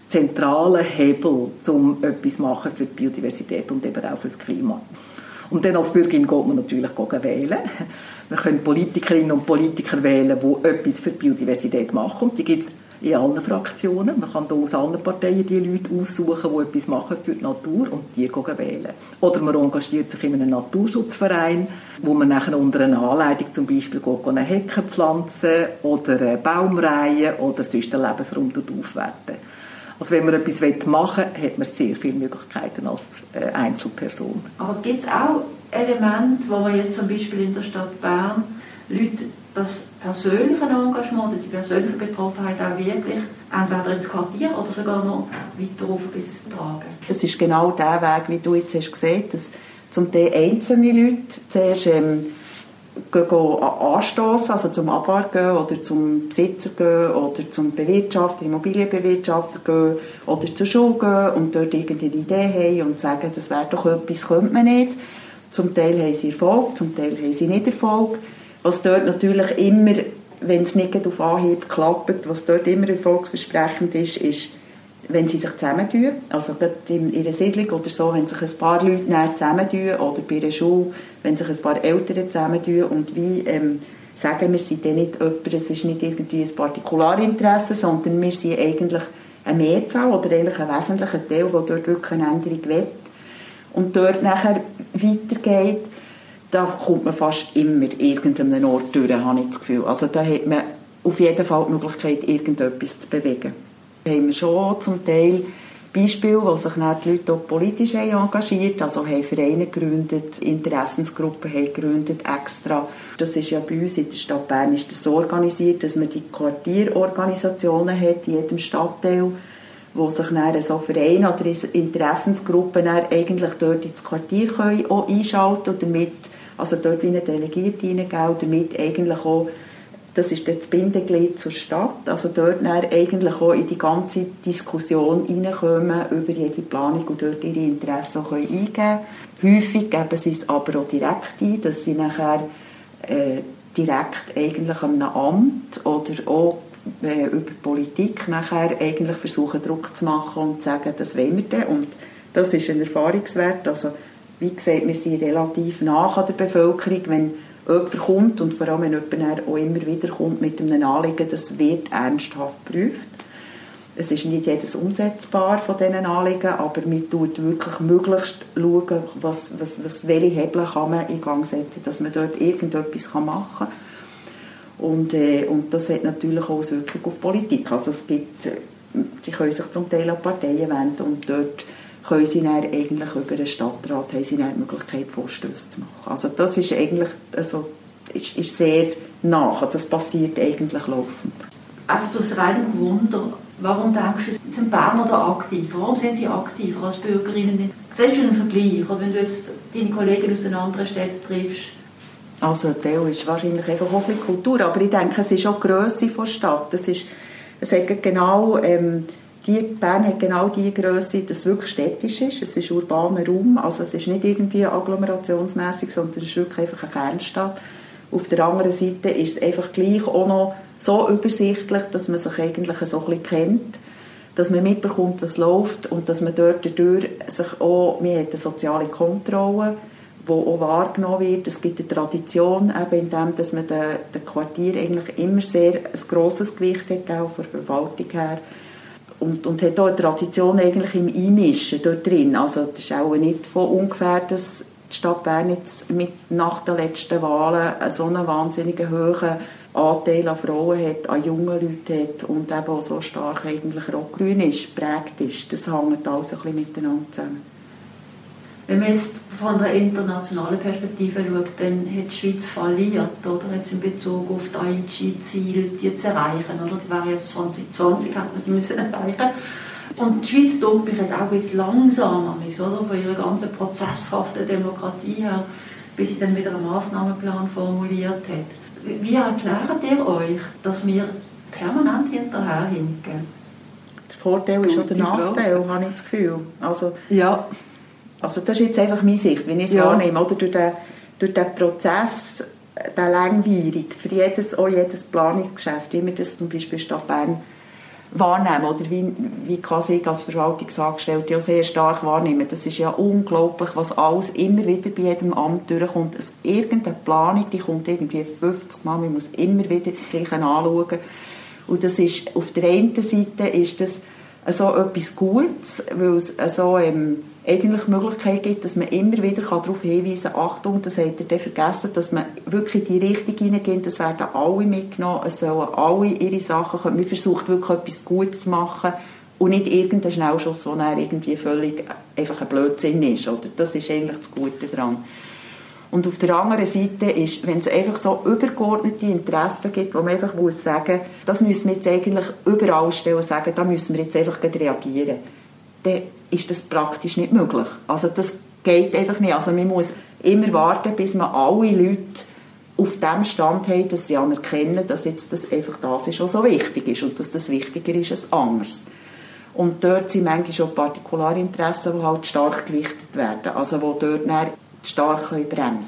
zentraler Hebel, um etwas machen für die Biodiversität und eben auch für das Klima. Und dann als Bürgerin geht man natürlich wählen. Wir können Politikerinnen und Politiker wählen, die etwas für die Biodiversität machen. Und die gibt es in allen Fraktionen. Man kann da aus allen Parteien die Leute aussuchen, die etwas machen für die Natur und die wählen. Oder man engagiert sich in einem Naturschutzverein, wo man nachher unter einer Anleitung zum Beispiel eine Hecke pflanzen oder eine Baumreihe oder sonst einen Lebensraum aufwerten. Also wenn man etwas machen will, hat man sehr viele Möglichkeiten als äh, Einzelperson. Aber gibt es auch Elemente, wo man jetzt zum Beispiel in der Stadt Bern Leute das persönliche Engagement oder die persönliche Betroffenheit auch wirklich entweder ins Quartier oder sogar noch weiter auf bis tragen? Das ist genau der Weg, wie du jetzt hast gesehen, dass zum Teil einzelne Leute zuerst ähm, gehen, also zum Abwart gehen oder zum Besitzer gehen oder zum Bewirtschafter, Immobilienbewirtschafter gehen oder zur Schule gehen und dort irgendeine Idee haben und sagen, das wäre doch etwas, könnte man nicht. Zum Teil haben sie Erfolg, zum Teil haben sie nicht Erfolg. Was dort natürlich immer, wenn es nicht auf Anhieb klappt, was dort immer erfolgsversprechend ist, ist, wenn sie sich zusammentun, also in ihrer Siedlung oder so, wenn sich ein paar Leute zusammentun oder bei einer Schule, wenn sich ein paar Eltern zusammentun und wie ähm, sagen, wir sind dann nicht jemand, es ist nicht irgendwie ein Partikularinteresse, sondern wir sind eigentlich eine Mehrzahl oder eigentlich ein wesentlicher Teil, der dort wirklich eine Änderung will und dort nachher weitergeht, da kommt man fast immer irgendeinem Ort durch, habe ich das Gefühl. Also da hat man auf jeden Fall die Möglichkeit, irgendetwas zu bewegen haben wir schon zum Teil Beispiele, wo sich dann die Leute auch politisch engagiert haben, also haben Vereine gegründet, Interessensgruppen haben gegründet extra. Das ist ja bei uns in der Stadt Bern ist das so organisiert, dass man die Quartierorganisationen hat in jedem Stadtteil, wo sich dann so Vereine oder Interessensgruppen eigentlich dort ins Quartier können auch einschalten und damit, also dort wie eine Delegierte reingeben, damit eigentlich auch das ist das Bindeglied zur Stadt. Also dort eigentlich auch in die ganze Diskussion hineinkommen über jede Planung und dort ihre Interessen auch eingeben können. Häufig geben sie es aber auch direkt ein, dass sie nachher äh, direkt eigentlich einem Amt oder auch äh, über Politik nachher eigentlich versuchen Druck zu machen und zu sagen, das wollen wir denn. Und das ist ein Erfahrungswert. Also wie gesagt, wir sind relativ nach an der Bevölkerung, wenn jemand kommt und vor allem wenn jemand auch immer wieder kommt mit einem Anliegen, das wird ernsthaft geprüft. Es ist nicht jedes umsetzbar von diesen Anliegen, aber man tut wirklich möglichst schauen, was, was, was, welche Hebel kann man in Gang setzen, dass man dort irgendetwas machen kann. Und, äh, und das hat natürlich auch Auswirkungen auf Politik. Also es gibt, äh, die können sich zum Teil an Parteien wenden und dort können sie dann eigentlich über den Stadtrat haben sie dann die Möglichkeit, Vorstöße zu machen. Also das ist eigentlich also, ist, ist sehr nach, das passiert eigentlich laufend. einfach aus reinem Wunder, warum denkst du, sind Berner da aktiv? Warum sind sie aktiver als Bürgerinnen? Siehst du einen Vergleich, oder wenn du jetzt deine Kollegen aus den anderen Städten triffst? Also ein Teil ist wahrscheinlich einfach auch ein Kultur, aber ich denke, es ist auch die Grösse der Stadt. Es, ist, es hat genau, ähm, die, Bern hat genau die Größe, dass es wirklich städtisch ist. Es ist urbaner Raum, also es ist nicht irgendwie agglomerationsmäßig, sondern es ist wirklich einfach eine Kernstadt. Auf der anderen Seite ist es einfach gleich auch noch so übersichtlich, dass man sich eigentlich so ein bisschen kennt, dass man mitbekommt, was läuft und dass man dort dadurch sich auch, man hat eine soziale Kontrolle, die auch wahrgenommen wird. Es gibt eine Tradition, eben in dem, dass man den Quartier eigentlich immer sehr ein grosses Gewicht hat, auch von der Verwaltung her. Und, und hat auch eine Tradition eigentlich im Einmischen dort drin. Also das ist auch nicht von ungefähr, dass die Stadt Bern jetzt mit, nach den letzten Wahlen so einen wahnsinnigen hohen Anteil an Frauen hat, an jungen Leuten hat und eben auch so stark eigentlich rot-grün ist, prägt ist. Das hängt alles ein bisschen miteinander zusammen. Wenn man jetzt von der internationalen Perspektive schaut, dann hat die Schweiz verliert, oder? Jetzt in Bezug auf die Aichi-Ziele, die zu erreichen, oder? Die wären jetzt 2020, hätten sie müssen erreichen und die Schweiz tut mich jetzt auch bisschen langsamer, oder? Von ihrer ganzen prozesshaften Demokratie her, bis sie dann wieder einen Massnahmenplan formuliert hat. Wie erklärt ihr euch, dass wir permanent hinterherhinken? Der Vorteil ist auch der Nachteil, habe ich das Gefühl. Also, ja. Also das ist jetzt einfach meine Sicht, wenn ich es ja. wahrnehme. Oder durch den, durch den Prozess, der langwierig, für jedes, auch jedes Planungsgeschäft, wie wir das zum Beispiel Stadt Bern wahrnehmen oder wie, wie kann ich als Verwaltungsangestellte ja sehr stark wahrnehmen. Das ist ja unglaublich, was alles immer wieder bei jedem Amt durchkommt. Es, irgendeine Planung, die kommt irgendwie 50 Mal, man muss immer wieder das Gleiche anschauen. Und das ist, auf der einen Seite ist das so etwas Gutes, weil es so ähm, eigentlich die Möglichkeit gibt, dass man immer wieder darauf hinweisen kann, Achtung, das habt ihr dann vergessen, dass man wirklich in die Richtung hineingeht, das werden alle mitgenommen, es sollen alle ihre Sachen können. Man versucht wirklich etwas Gutes zu machen und nicht irgendein Schnellschuss, der irgendwie völlig einfach ein Blödsinn ist. Oder? Das ist eigentlich das Gute daran. Und auf der anderen Seite ist, wenn es einfach so übergeordnete Interessen gibt, wo man einfach muss sagen, das müssen wir jetzt eigentlich überall stellen sagen, da müssen wir jetzt einfach reagieren, dann ist das praktisch nicht möglich. Also das geht einfach nicht. Also man muss immer warten, bis man alle Leute auf dem Stand haben, dass sie anerkennen, dass jetzt das einfach das ist, was so wichtig ist und dass das wichtiger ist als anders. Und dort sind manchmal schon Partikularinteressen, die halt stark gewichtet werden, also wo dort stark bremsen können.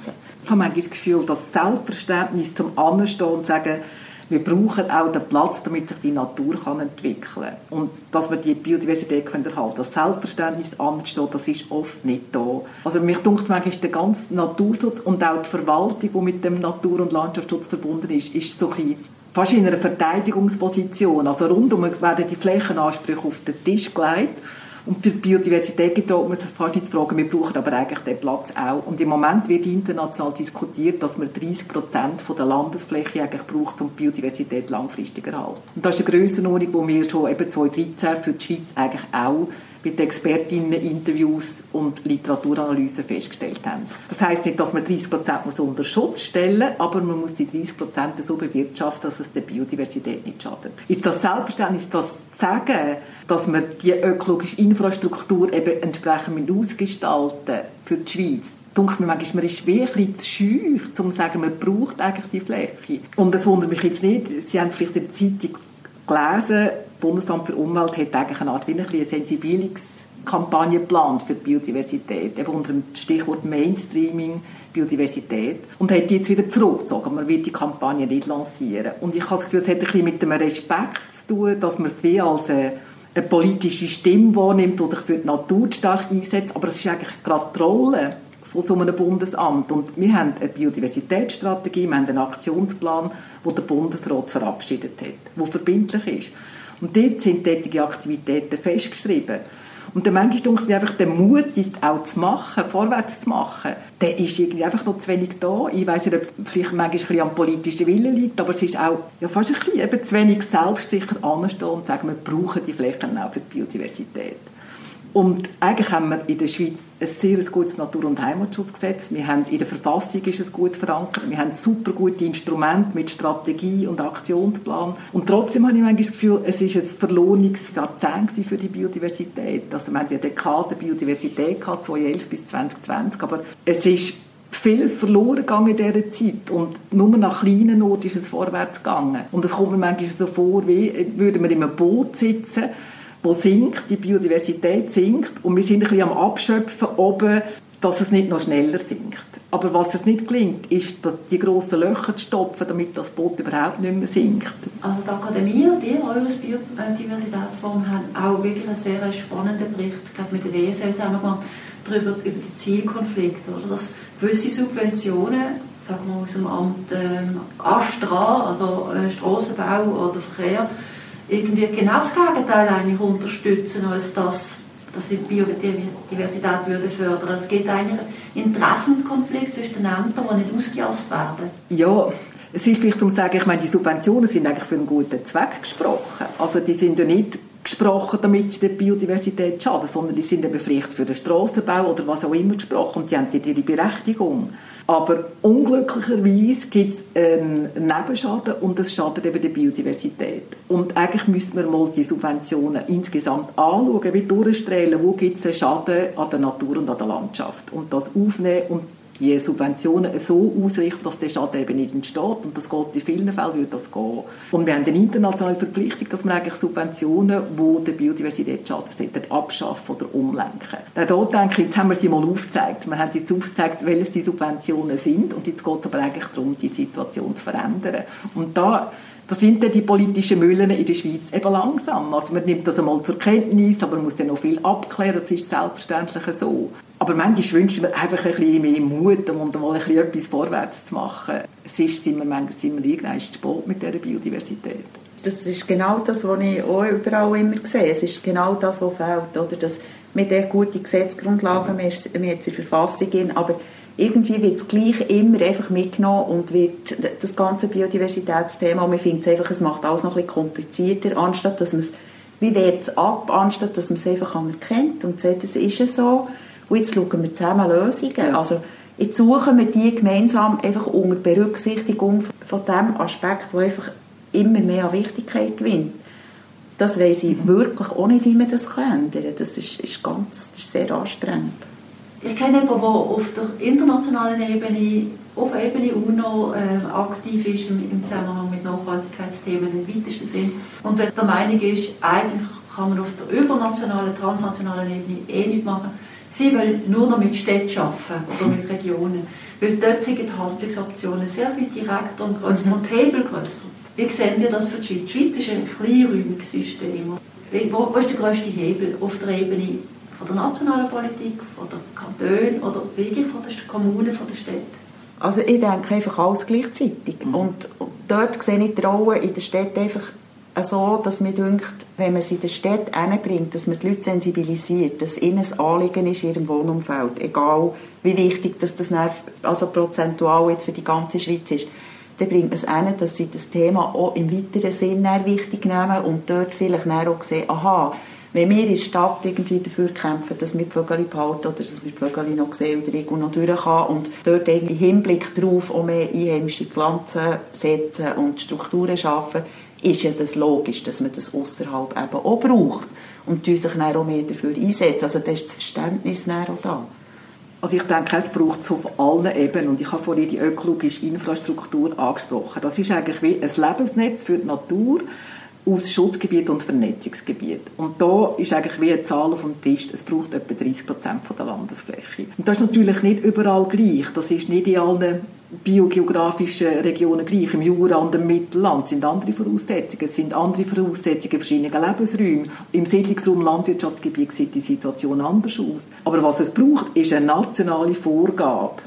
Ich habe manchmal das Gefühl, das Selbstverständnis zum Anstehen und sagen, wir brauchen auch den Platz, damit sich die Natur kann entwickeln kann. Und dass wir die Biodiversität können erhalten können. Das Selbstverständnis ansteht, das ist oft nicht da. Also mich denkt manchmal, ist der ganze Naturschutz und auch die Verwaltung, die mit dem Natur- und Landschaftsschutz verbunden ist, ist so ein fast in einer Verteidigungsposition. Also rundum werden die Flächenansprüche auf den Tisch gelegt und für die Biodiversität geht man sich fast nicht zu fragen, wir brauchen aber eigentlich den Platz auch. Und im Moment wird international diskutiert, dass man 30 Prozent der Landesfläche eigentlich braucht, um die Biodiversität langfristig zu erhalten. Und das ist eine Grössenordnung, die wir schon eben 2013 für die Schweiz eigentlich auch mit Expertinnen-Interviews und Literaturanalysen festgestellt haben. Das heißt nicht, dass man 30 Prozent unter Schutz stellen muss, aber man muss die 30 Prozent so bewirtschaften, dass es der Biodiversität nicht schadet. Ist das Selbstverständnis, das zu sagen, dass man die ökologische Infrastruktur eben entsprechend ausgestalten für die Schweiz, denke mir manchmal, man ist wie ein zu scheu, um zu sagen, man braucht eigentlich die Fläche. Und das wundert mich jetzt nicht, Sie haben vielleicht in der Zeitung gelesen, Bundesamt für Umwelt hat eigentlich eine Art wie eine Sensibilisierungskampagne geplant für die Biodiversität, eben unter dem Stichwort Mainstreaming, Biodiversität, und hat die jetzt wieder zurückgezogen. Man wird die Kampagne nicht lancieren. Und ich habe das Gefühl, es hat ein bisschen mit dem Respekt zu tun, dass man es wie als eine, eine politische Stimme wahrnimmt, sich für die Natur stark einsetzt, aber es ist eigentlich gerade die Rolle von so einem Bundesamt. Und wir haben eine Biodiversitätsstrategie, wir haben einen Aktionsplan, den der Bundesrat verabschiedet hat, der verbindlich ist. Und dort sind tätige Aktivitäten festgeschrieben. Und dann manchmal denke ich einfach, der Mut ist auch zu machen, vorwärts zu machen, der ist irgendwie einfach noch zu wenig da. Ich weiß nicht, ob es vielleicht manchmal ein bisschen am politischen Willen liegt, aber es ist auch ja, fast ein bisschen eben zu wenig selbstsicher anstehen und sagen, wir brauchen die Flächen auch für die Biodiversität. Und eigentlich haben wir in der Schweiz ein sehr gutes Natur- und Heimatschutzgesetz. Wir haben in der Verfassung ist es gut verankert. Wir haben super gute Instrumente mit Strategie und Aktionsplan. Und trotzdem habe ich manchmal das Gefühl, es ist ein verlorenes Jahrzehnt für die Biodiversität. Also wir haben ja Dekade Biodiversität gehabt, 2011 bis 2020. Aber es ist vieles verloren gegangen in dieser Zeit und nur nach kleinen Orten ist es vorwärts gegangen. Und es kommt mir manchmal so vor, wie würden wir in einem Boot sitzen wo sinkt, die Biodiversität sinkt und wir sind ein bisschen am Abschöpfen oben, dass es nicht noch schneller sinkt. Aber was es nicht gelingt, ist, dass die grossen Löcher zu stopfen, damit das Boot überhaupt nicht mehr sinkt. Also die Akademie und ihr, eures Biodiversitätsforum, haben auch wirklich einen sehr spannenden Bericht, ich glaube mit der WSL zusammen darüber, über die Zielkonflikte, oder? dass gewisse Subventionen, sagen wir aus dem Amt ähm, Astra, also äh, Strassenbau oder Verkehr, irgendwie genau das Gegenteil eigentlich unterstützen, als das, dass die Biodiversität würde fördern. Es geht eigentlich einen Interessenskonflikt zwischen den Ämtern, die nicht ausgejasst werden. Ja, es ist vielleicht um zu sagen, ich meine, die Subventionen sind eigentlich für einen guten Zweck gesprochen. Also die sind ja nicht gesprochen, damit sie der Biodiversität schaden, sondern die sind eben vielleicht für den Strassenbau oder was auch immer gesprochen und die haben ihre Berechtigung. Aber unglücklicherweise gibt es einen Nebenschaden und das schadet eben der Biodiversität. Und eigentlich müsste man mal die Subventionen insgesamt anschauen, wie durchstrahlen, wo gibt es einen Schaden an der Natur und an der Landschaft. Und das aufnehmen und die Subventionen so ausrichten, dass der Schaden eben nicht entsteht. Und das geht in vielen Fällen würde das gehen. Und wir haben eine internationale Verpflichtung, dass wir eigentlich Subventionen, die der Biodiversität schaden, abschaffen oder umlenken. Dann dort denke ich, jetzt haben wir sie mal aufgezeigt. Wir haben jetzt aufgezeigt, welche die Subventionen sind. Und jetzt geht es aber eigentlich darum, die Situation zu verändern. Und da da sind dann die politischen Mühlen in der Schweiz eben langsam. Also man nimmt das einmal zur Kenntnis, aber man muss dann noch viel abklären, das ist selbstverständlich so. Aber manchmal wünscht man einfach ein bisschen mehr Mut, um mal ein bisschen etwas vorwärts zu machen. Es ist, sind wir, manchmal sind wir irgendwann zu spät mit dieser Biodiversität. Das ist genau das, was ich auch überall immer sehe. Es ist genau das, was fehlt. Oder? Dass mit der guten Gesetzesgrundlagen, wir haben jetzt die Verfassung, in, aber irgendwie wird es gleich immer einfach mitgenommen und wird das ganze Biodiversitätsthema, und man findet es einfach, es macht alles noch ein bisschen komplizierter, anstatt dass man es, wie wehrt es ab, anstatt dass man es einfach anerkennt und sagt, es ist so und jetzt schauen wir zusammen Lösungen. Also jetzt suchen wir die gemeinsam einfach unter Berücksichtigung von dem Aspekt, der einfach immer mehr an Wichtigkeit gewinnt. Das weiß ich mhm. wirklich auch nicht, wie man das ändern kann. Das ist, ist, ganz, das ist sehr anstrengend. Ich kenne jemanden, der auf der internationalen Ebene, auf der Ebene UNO äh, aktiv ist im, im, Zusammenhang mit Nachhaltigkeitsthemen im weitesten Sinn und der Meinung ist, eigentlich kann man auf der übernationalen, transnationalen Ebene eh nichts machen. Sie will nur noch mit Städten arbeiten oder mit Regionen, weil dort sind die Handlungsoptionen sehr viel direkter und grösser mhm. und Hebel grösser. Wie sehen Sie das für die Schweiz? Die Schweiz ist ein kleinräumiges System. Wo, wo ist der grösste Hebel auf der Ebene von der nationalen Politik, von der Kantone oder wirklich von der Kommunen, von der Städte? Also ich denke einfach alles gleichzeitig. Mhm. Und dort sehe ich die Rolle in der Stadt einfach so, dass mir denkt, wenn man sie in der Stadt hinbringt, dass man die Leute sensibilisiert, dass ihnen ein Anliegen ist in ihrem Wohnumfeld, egal wie wichtig dass das also prozentual jetzt für die ganze Schweiz ist, dann bringt man es hin, dass sie das Thema auch im weiteren Sinn wichtig nehmen und dort vielleicht auch sehen, aha, wenn wir in der Stadt irgendwie dafür kämpfen, dass wir die Vögel behalten oder dass wir die Vögel noch sehen und irgendwo noch durch kann und dort irgendwie Hinblick darauf auch mehr einheimische Pflanzen setzen und Strukturen schaffen, ist ja das logisch, dass man das außerhalb eben auch braucht und die sich dann auch mehr dafür einsetzen. Also da ist das Verständnis dann auch da. Also ich denke, es braucht es auf allen Ebenen. Und ich habe vorhin die ökologische Infrastruktur angesprochen. Das ist eigentlich wie ein Lebensnetz für die Natur aus Schutzgebiet und Vernetzungsgebiet. Und da ist eigentlich wie eine Zahl auf dem Tisch, es braucht etwa 30 Prozent der Landesfläche. Und das ist natürlich nicht überall gleich. Das ist nicht in allen biogeografischen Regionen gleich. Im Jura und im Mittelland sind andere Voraussetzungen. Es sind andere Voraussetzungen in verschiedenen Lebensräumen. Im Siedlungsraum Landwirtschaftsgebiet sieht die Situation anders aus. Aber was es braucht, ist eine nationale Vorgabe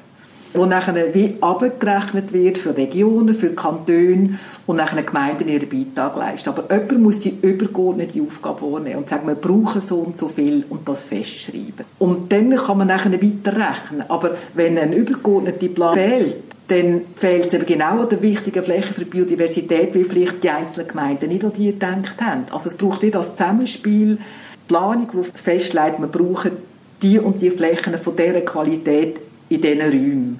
wo nachher wie abgerechnet wird für Regionen, für Kantone und nachher Gemeinden ihren Beitrag leisten. Aber jemand muss die übergeordnete Aufgabe wahrnehmen und sagen, wir brauchen so und so viel und das festschreiben. Und dann kann man nachher weiterrechnen. Aber wenn ein übergeordneter Plan fehlt, dann fehlt es eben genau an der wichtigen Fläche für Biodiversität, wie vielleicht die einzelnen Gemeinden nicht an die gedacht haben. Also es braucht wieder das Zusammenspiel, Planung, die festlegt, wir brauchen die und die Flächen von dieser Qualität in diesen Räumen.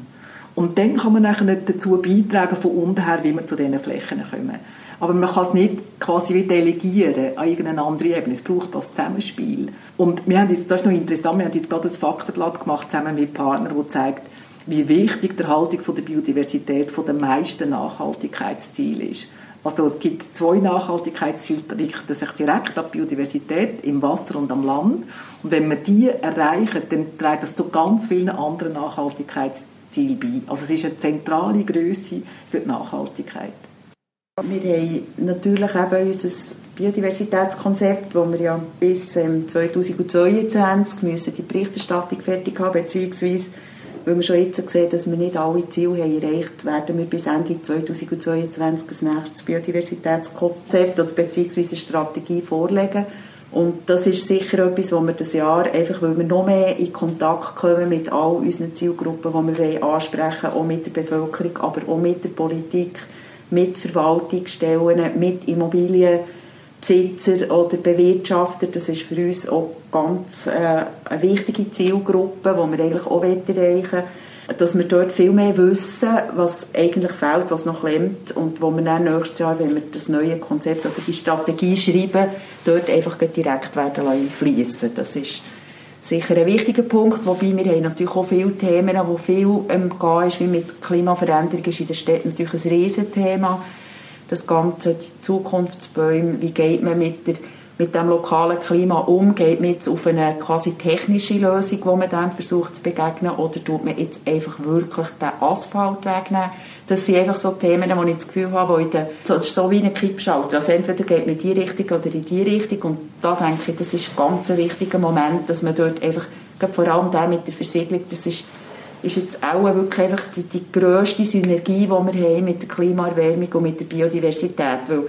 Und dann kann man nachher dazu beitragen, von unten her, wie wir zu diesen Flächen kommen. Aber man kann es nicht quasi wie delegieren an irgendeine andere Ebene. Es braucht das Zusammenspiel. Und wir haben jetzt, das ist noch interessant, wir haben jetzt gerade ein Faktenblatt gemacht, zusammen mit Partnern, das zeigt, wie wichtig die Erhaltung der Biodiversität von den meisten Nachhaltigkeitszielen ist. Also es gibt zwei Nachhaltigkeitsziele, die richten sich direkt an Biodiversität im Wasser und am Land. Und wenn wir die erreichen, dann trägt das zu ganz vielen anderen Nachhaltigkeitszielen bei. Also es ist eine zentrale Größe für die Nachhaltigkeit. Wir haben natürlich eben unser Biodiversitätskonzept, wo wir ja bis 2022 müssen die Berichterstattung fertig haben, beziehungsweise weil wir schon jetzt sehen, dass wir nicht alle Ziele haben erreicht werden wir bis Ende 2022 ein nächstes Biodiversitätskonzept oder beziehungsweise Strategie vorlegen. Und das ist sicher etwas, wo wir das Jahr, einfach weil wir noch mehr in Kontakt kommen mit all unseren Zielgruppen, die wir ansprechen wollen, auch mit der Bevölkerung, aber auch mit der Politik, mit Verwaltungsstellen, mit Immobilien, Besitzer oder Bewirtschafter, das ist für uns auch ganz äh, eine wichtige Zielgruppe, die wir eigentlich auch erreichen wollen, dass wir dort viel mehr wissen, was eigentlich fehlt, was noch klemmt und wo wir dann nächstes Jahr, wenn wir das neue Konzept oder die Strategie schreiben, dort einfach direkt werden fließen. Das ist sicher ein wichtiger Punkt, wobei wir haben natürlich auch viele Themen, wo viel ähm, ist, wie mit Klimaveränderung ist in der Stadt natürlich ein Riesenthema das Ganze, die Zukunftsbäume, wie geht man mit, der, mit dem lokalen Klima um, geht man jetzt auf eine quasi technische Lösung, wo man dem versucht zu begegnen, oder tut man jetzt einfach wirklich den Asphalt wegnehmen? Das sind einfach so Themen, wo ich das Gefühl habe, wo so, ist so wie ein Kippschalter. Also entweder geht man in die Richtung oder in die Richtung und da denke ich, das ist ein ganz wichtiger Moment, dass man dort einfach, vor allem der mit der Versiegelung, das ist ist jetzt auch wirklich einfach die, die grösste Synergie, die wir haben mit der Klimaerwärmung und mit der Biodiversität. Weil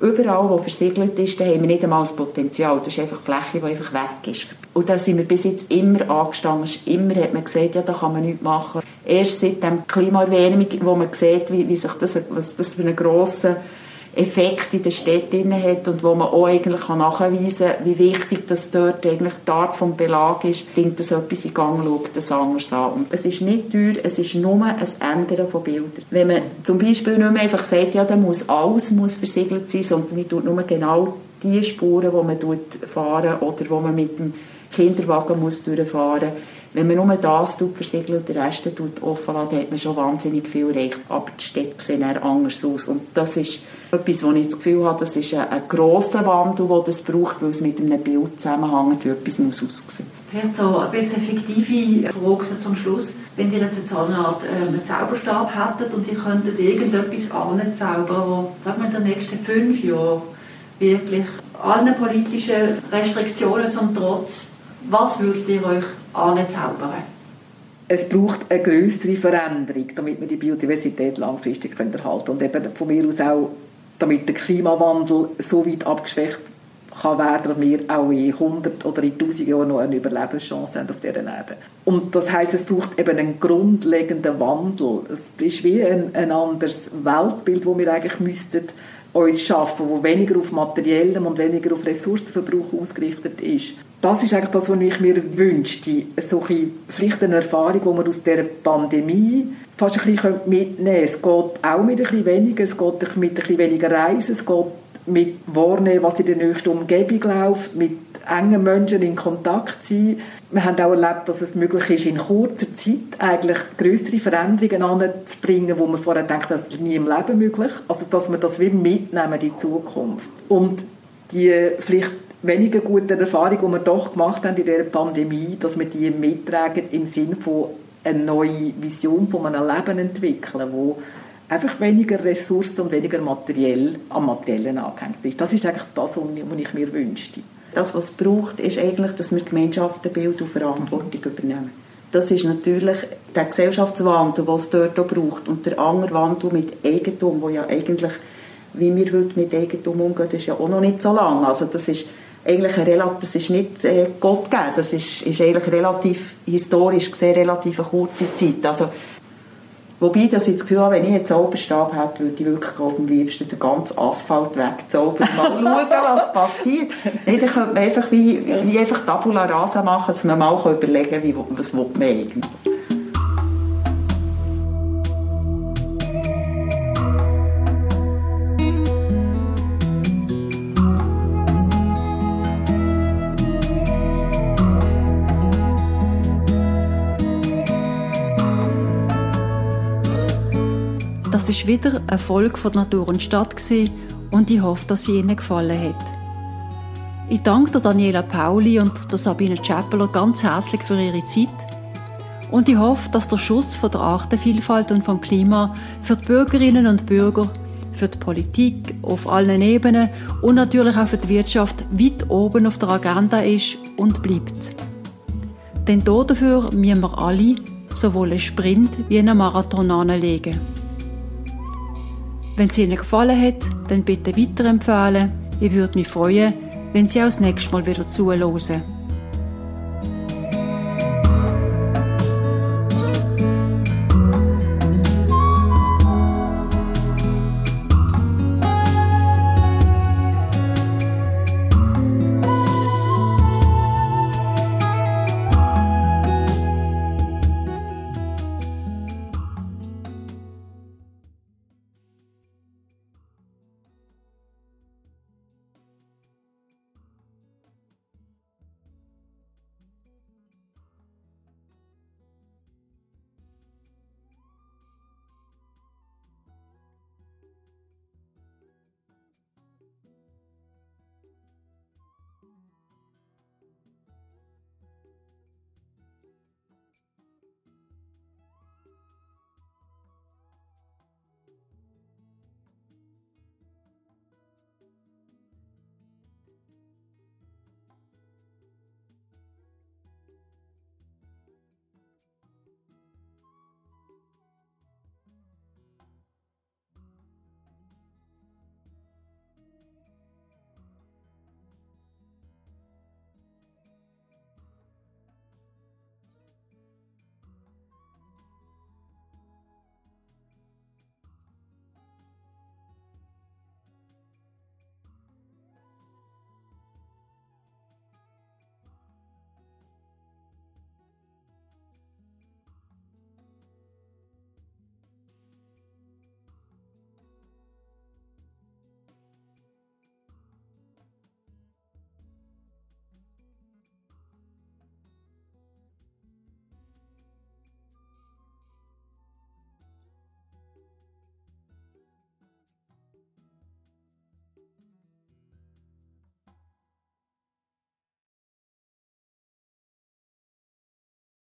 überall, wo versiegelt ist, da haben wir nicht einmal das Potenzial. Das ist einfach Fläche, die einfach weg ist. Und da sind wir bis jetzt immer angestanden. Immer hat man gesagt, ja, da kann man nichts machen. Erst seit der Klimaerwärmung, wo man sieht, wie, wie sich das, was das für einen grossen Effekt in der Stadt hat und wo man auch eigentlich nachweisen kann, wie wichtig das dort eigentlich die Art des Belag ist, bringt das etwas in Gang, schaut das anders an. Und es ist nicht teuer, es ist nur ein Ändern von Bildern. Wenn man zum Beispiel nicht mehr einfach sagt, ja, da muss alles muss versiegelt sein, sondern man tut nur genau die Spuren, die man fahren oder wo man mit dem Kinderwagen muss durchfahren muss, wenn man nur das versiegelt und den Rest offen lässt, hat man schon wahnsinnig viel erreicht. Aber die Städte sehen anders aus. Und das ist etwas, wo ich das Gefühl habe, das ist ein, grosser Wandel, den das braucht, weil es mit einem Bild zusammenhängt, wie etwas muss aussehen Vielleicht so eine bisschen fiktive Frage zum Schluss. Wenn ihr jetzt so eine Art ähm, Zauberstab hättet und ihr könntet irgendetwas anzaubern, wir, in den nächsten fünf Jahren wirklich allen politischen Restriktionen zum Trotz, was würdet ihr euch anzaubern? Es braucht eine größere Veränderung, damit wir die Biodiversität langfristig erhalten können. Und eben von mir aus auch damit der Klimawandel so weit abgeschwächt kann werden, wir auch in 100 oder in 1000 Jahren noch eine Überlebenschance haben auf dieser Erde. Und das heißt, es braucht eben einen grundlegenden Wandel. Es ist wie ein, ein anderes Weltbild, wo wir eigentlich müssten uns schaffen, wo weniger auf materiellem und weniger auf Ressourcenverbrauch ausgerichtet ist. Das ist eigentlich das, was ich mir wünschte. So ein vielleicht eine Erfahrung, die man aus dieser Pandemie fast ein bisschen mitnehmen können. Es geht auch mit ein bisschen weniger, es geht mit ein bisschen weniger Reisen, es geht mit wahrnehmen, was in der nächsten Umgebung läuft, mit engen Menschen in Kontakt sein. Wir haben auch erlebt, dass es möglich ist, in kurzer Zeit eigentlich größere Veränderungen anzubringen, wo man vorher denkt, das ist nie im Leben möglich. Also, dass wir das wie mitnehmen in die Zukunft. Und die vielleicht weniger guten Erfahrungen, die wir doch gemacht haben in dieser Pandemie, dass wir die mittragen im Sinne von eine neue Vision von einem Leben entwickeln, wo einfach weniger Ressourcen und weniger materiell am Materiellen angehängt ist. Das ist eigentlich das, was ich mir wünschte. Das, was es braucht, ist eigentlich, dass wir Gemeinschaften Bild und Verantwortung übernehmen. das ist natürlich der Gesellschaftswandel, den es dort auch braucht. Und der andere Wandel mit Eigentum, wo ja eigentlich, wie wir heute mit Eigentum umgehen, ist ja auch noch nicht so lang. Also das ist eigentlich ein, das ist nicht äh, Gott gegeben, das ist, ist eigentlich relativ historisch gesehen relativ eine kurze Zeit. Also, wobei dass ich das Gefühl habe, wenn ich jetzt Zauberstab hätte, würde ich wirklich am liebsten den ganzen Asphalt wegzaubern. Mal schauen, was passiert. Nee, dann könnte man einfach wie, wie einfach Tabula Rasa machen, dass man mal überlegen kann, wie, was man eigentlich Das ist wieder ein Erfolg von Natur und Stadt und ich hoffe, dass sie Ihnen gefallen hat. Ich danke Daniela Pauli und der Sabine Chappeler ganz herzlich für ihre Zeit und ich hoffe, dass der Schutz von der Artenvielfalt und vom Klima für die Bürgerinnen und Bürger, für die Politik auf allen Ebenen und natürlich auch für die Wirtschaft weit oben auf der Agenda ist und bleibt. Denn dafür müssen wir alle sowohl einen Sprint wie einen Marathon anlegen. Wenn es Ihnen gefallen hat, dann bitte weiterempfehlen. Ich würde mich freuen, wenn Sie auch das nächste Mal wieder zuhören.